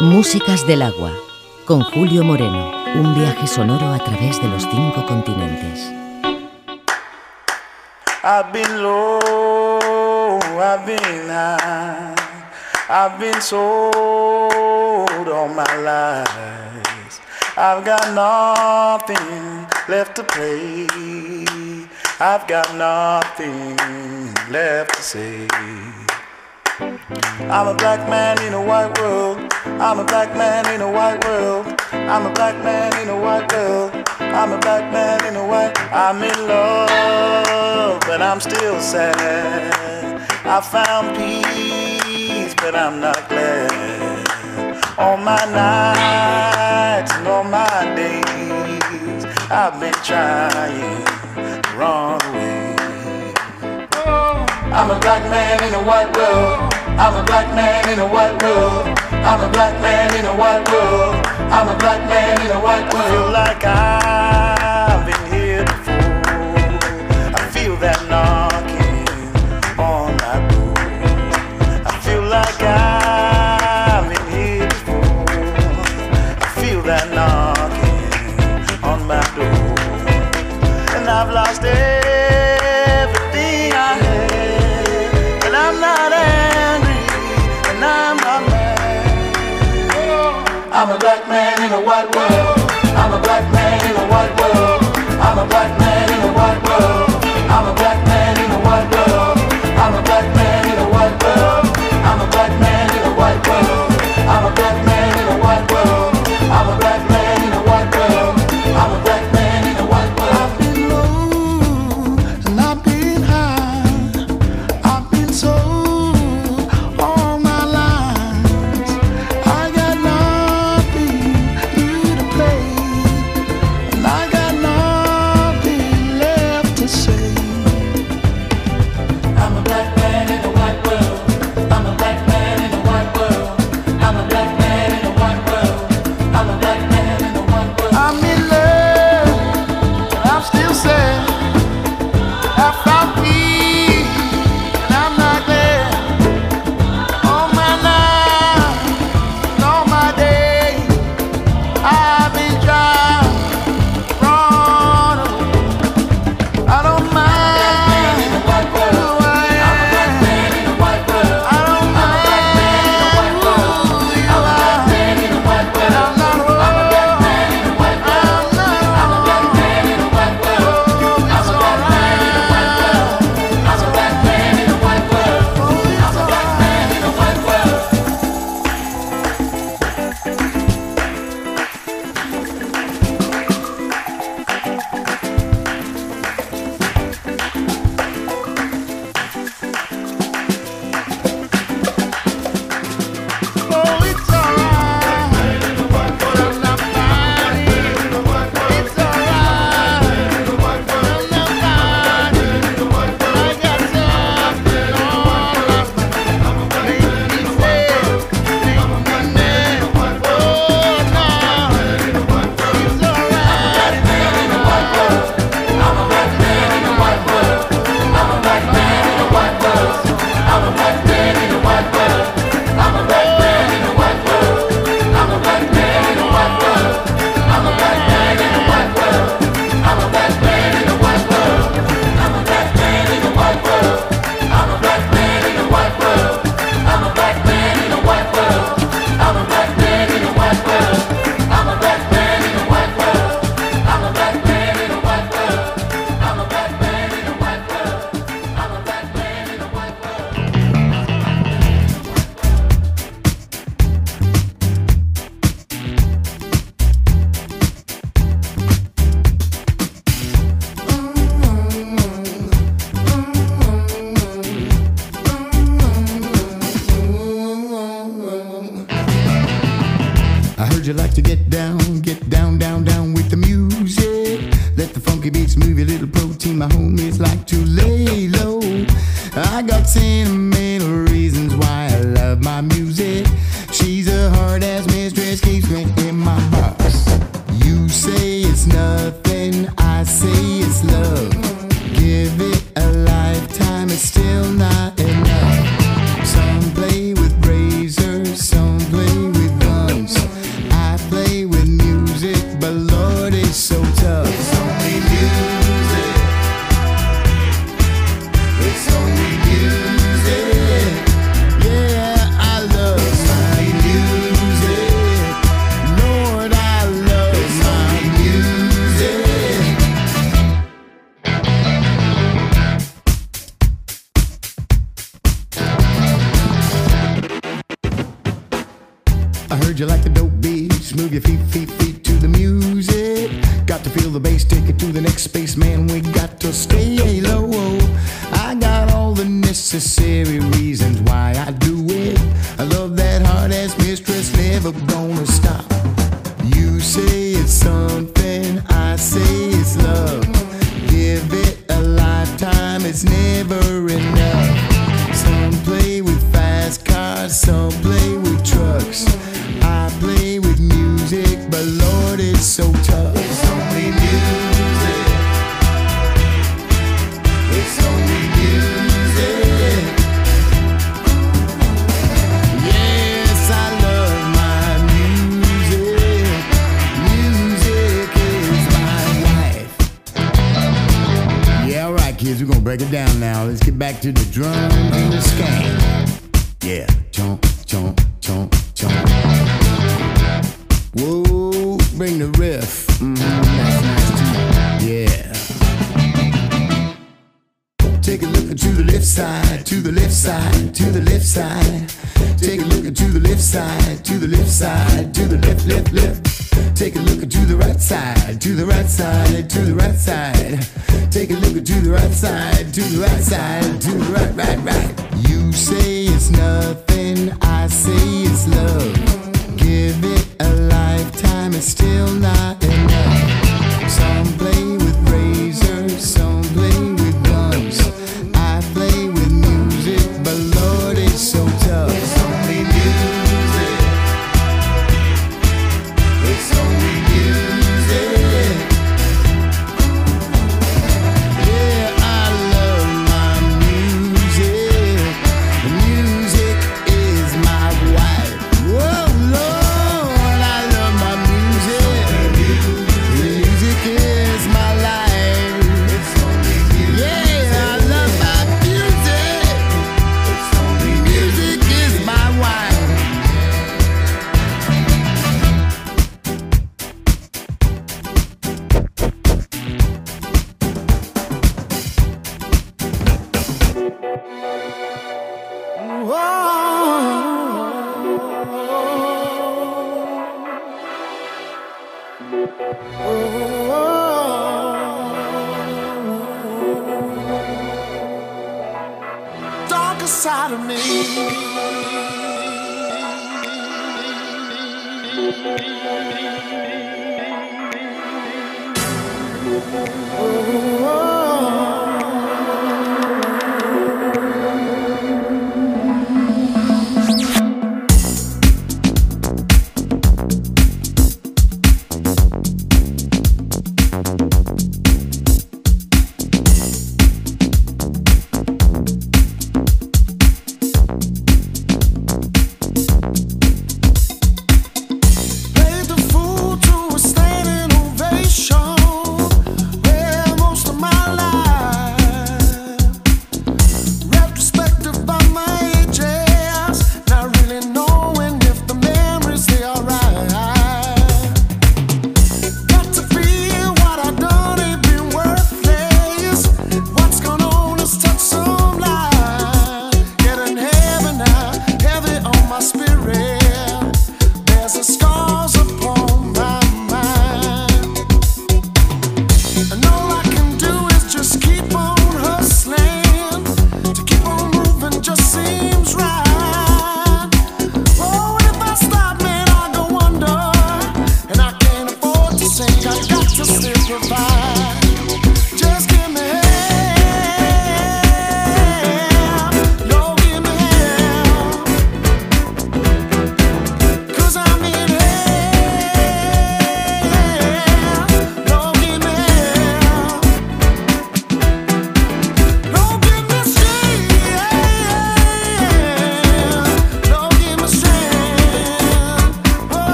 Músicas del agua, con Julio Moreno, un viaje sonoro a través de los cinco continentes. I've been low, I've been high, I've been sold all my life. I've got nothing left to play. I've got nothing left to say. I'm a black man in a white world. I'm a black man in a white world. I'm a black man in a white world. I'm a black man in a white. I'm in love, but I'm still sad. I found peace, but I'm not glad. All my nights and all my days, I've been trying to run away. I'm a black man in a white world. I'm a black man in a white world. I'm a black man in a white world. I'm a black man in a white world. Like I've I'm a black man in a white world. I'm a black man in a white world. I'm a black man necessary reasons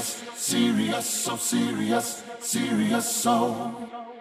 serious, serious, so serious, serious, so.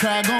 Chicago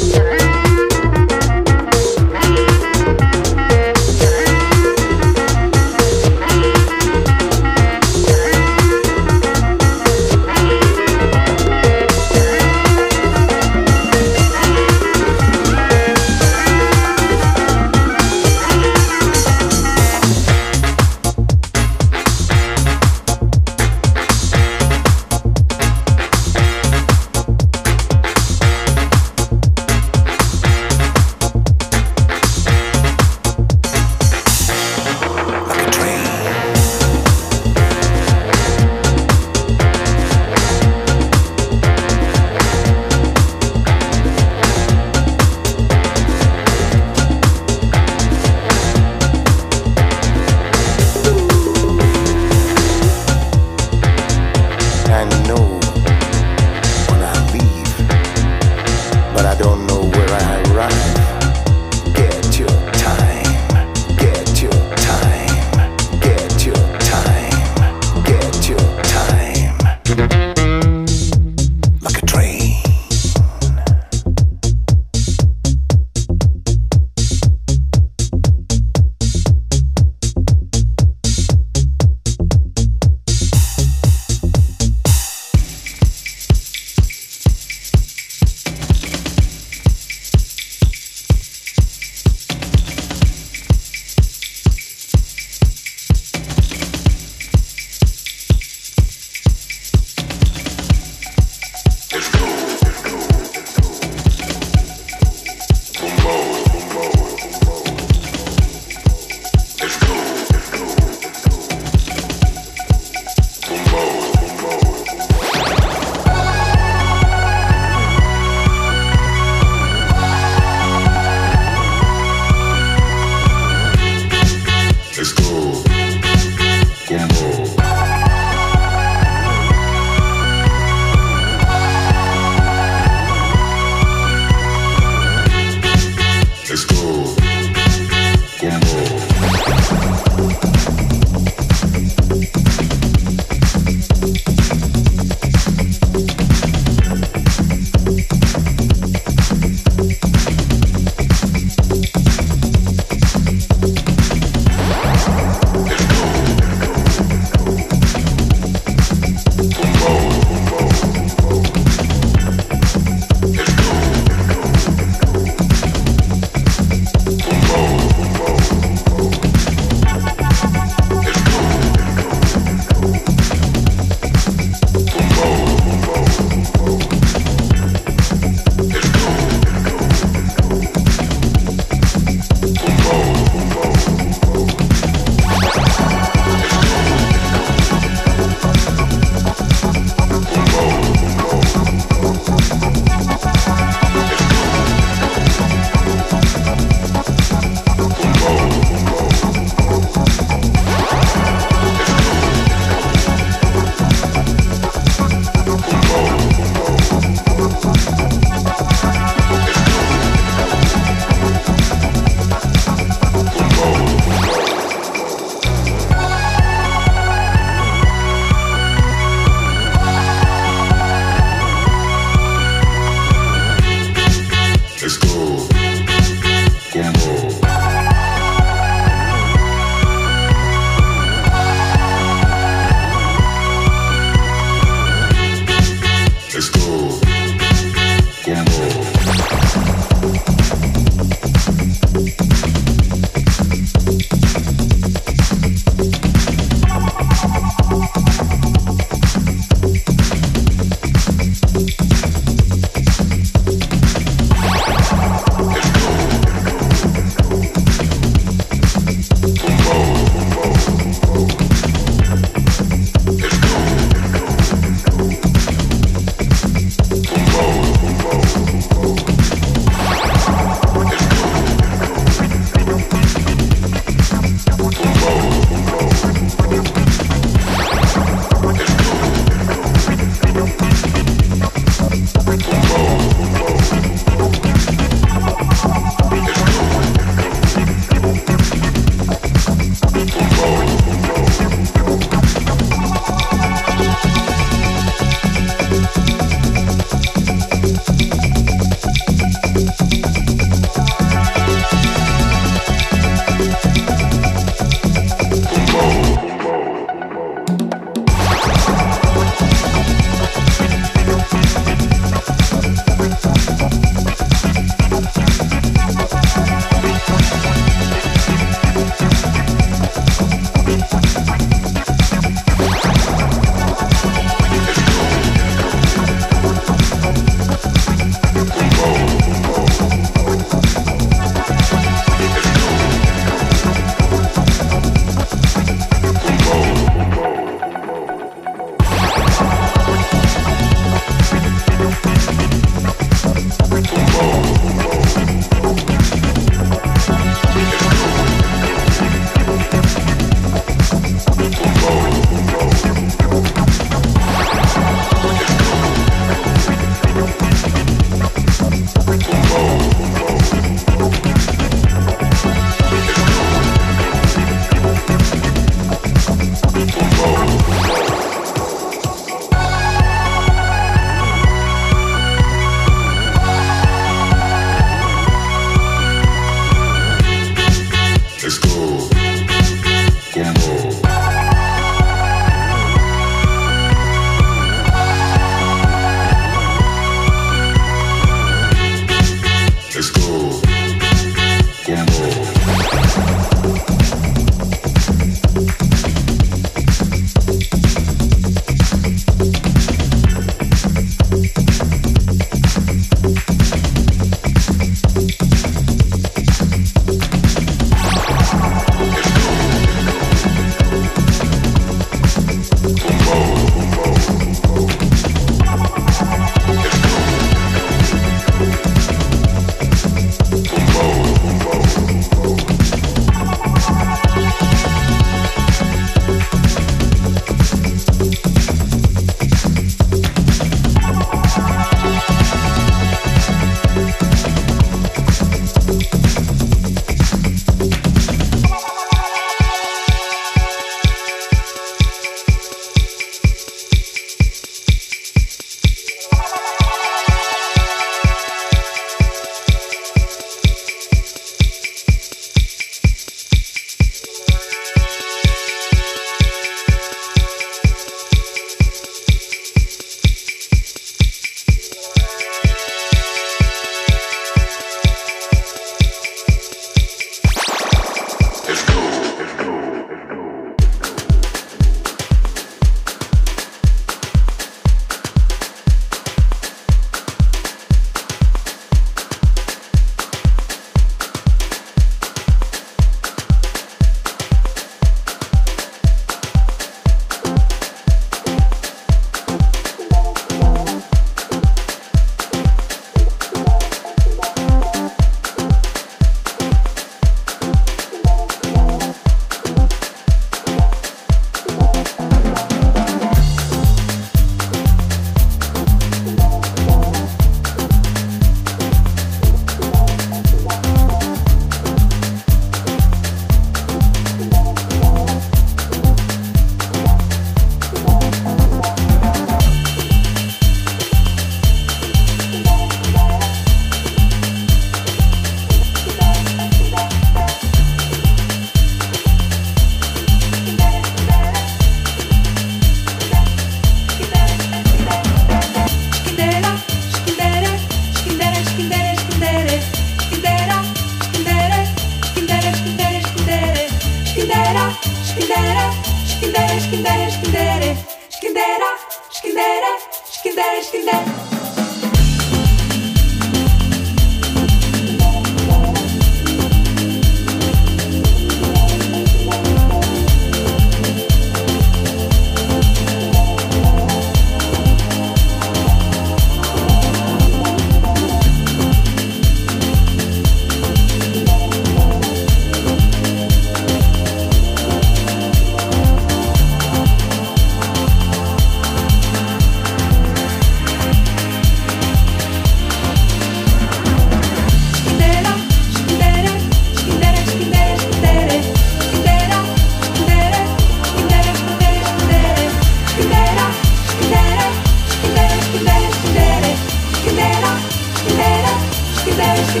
She got, she.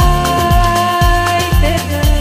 I feel good.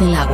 Del agua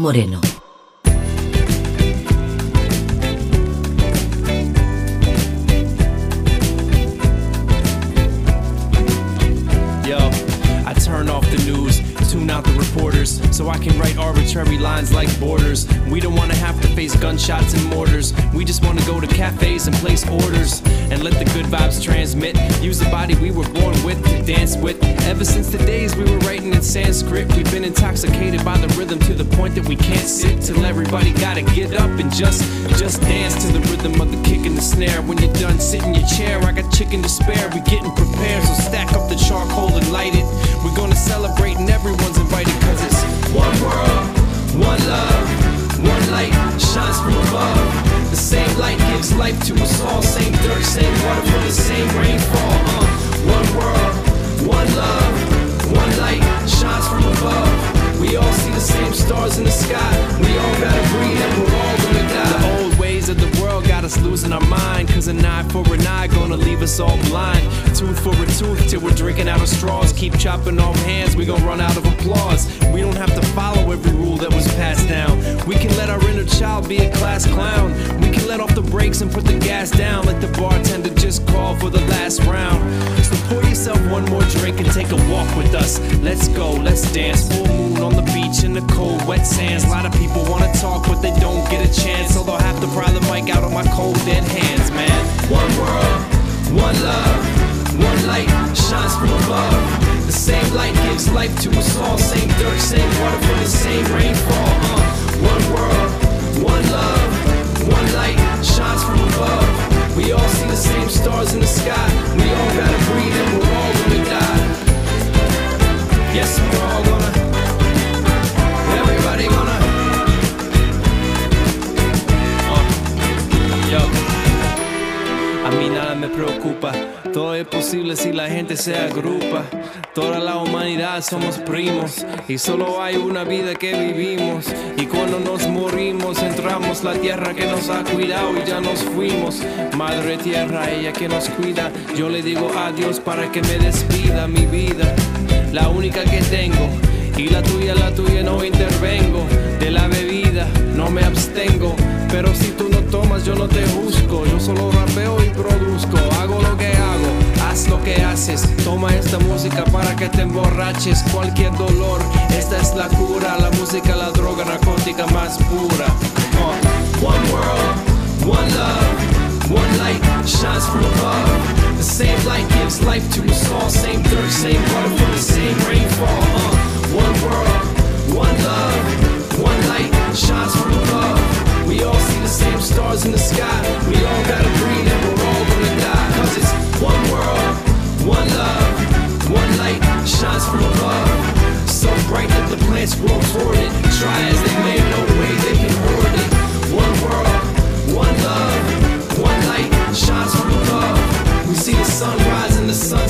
Moreno. Yo, I turn off the news, tune out the reporters, so I can write arbitrary lines like borders. We don't wanna have to face gunshots and mortars. We just wanna go to cafes and place orders and let the good vibes transmit. Use the body we were born with to dance with. Ever since the days we were writing in Sanskrit, we've been intoxicated by the rhythm to the point that we can't sit till everybody gotta get up and just just dance to the rhythm of the kick and the snare. When you're done sitting in your chair, I got chicken to spare. We getting prepared, so stack up the charcoal and light it. We're gonna celebrate and everyone's invited cause it's one world, one love, one light shines from above. The same light gives life to us all, same dirt, same water from the same rainfall. Uh, one world, one love, one light shines from above. We all see the same stars in the sky. We all gotta breathe and we're all gonna die. The of the world got us losing our mind. Cause an eye for an eye gonna leave us all blind. Tooth for a tooth till we're drinking out of straws. Keep chopping off hands, we gon' run out of applause. We don't have to follow every rule that was passed down. We can let our inner child be a class clown. We can let off the brakes and put the gas down. Let the bartender just call for the last round. So pour yourself one more drink and take a walk with us. Let's go, let's dance. The beach in the cold, wet sands. A lot of people wanna talk, but they don't get a chance. So they'll have to pry the mic out of my cold dead hands, man. One world, one love, one light shines from above. The same light gives life to us all. Same dirt, same water from the same rainfall. Uh, one world, one love, one light shines from above. We all see the same stars in the sky. We all gotta breathe and we're all gonna die. Yes, we're all todo es posible si la gente se agrupa. Toda la humanidad somos primos y solo hay una vida que vivimos. Y cuando nos morimos entramos la tierra que nos ha cuidado y ya nos fuimos. Madre tierra, ella que nos cuida, yo le digo adiós para que me despida mi vida, la única que tengo. Y la tuya, la tuya no intervengo. De la bebida no me abstengo. Pero si tú no tomas, yo no te busco. Yo solo rapeo y produzco. Hago lo que hago, haz lo que haces. Toma esta música para que te emborraches. Cualquier dolor, esta es la cura. La música, la droga narcótica más pura. Uh, One world, one love, one light shines from above. The same light gives life to us all. Same dirt, same water from the same rainfall. Uh, one world, one love, one light shines from above. We all see the same stars in the sky. We all gotta breathe and we're all gonna die. Cause it's one world, one love, one light shines from above. So bright that the plants grow toward it. Try as they may, no way they can hoard it. One world, one love, one light shines from above. We see the sun rise and the sun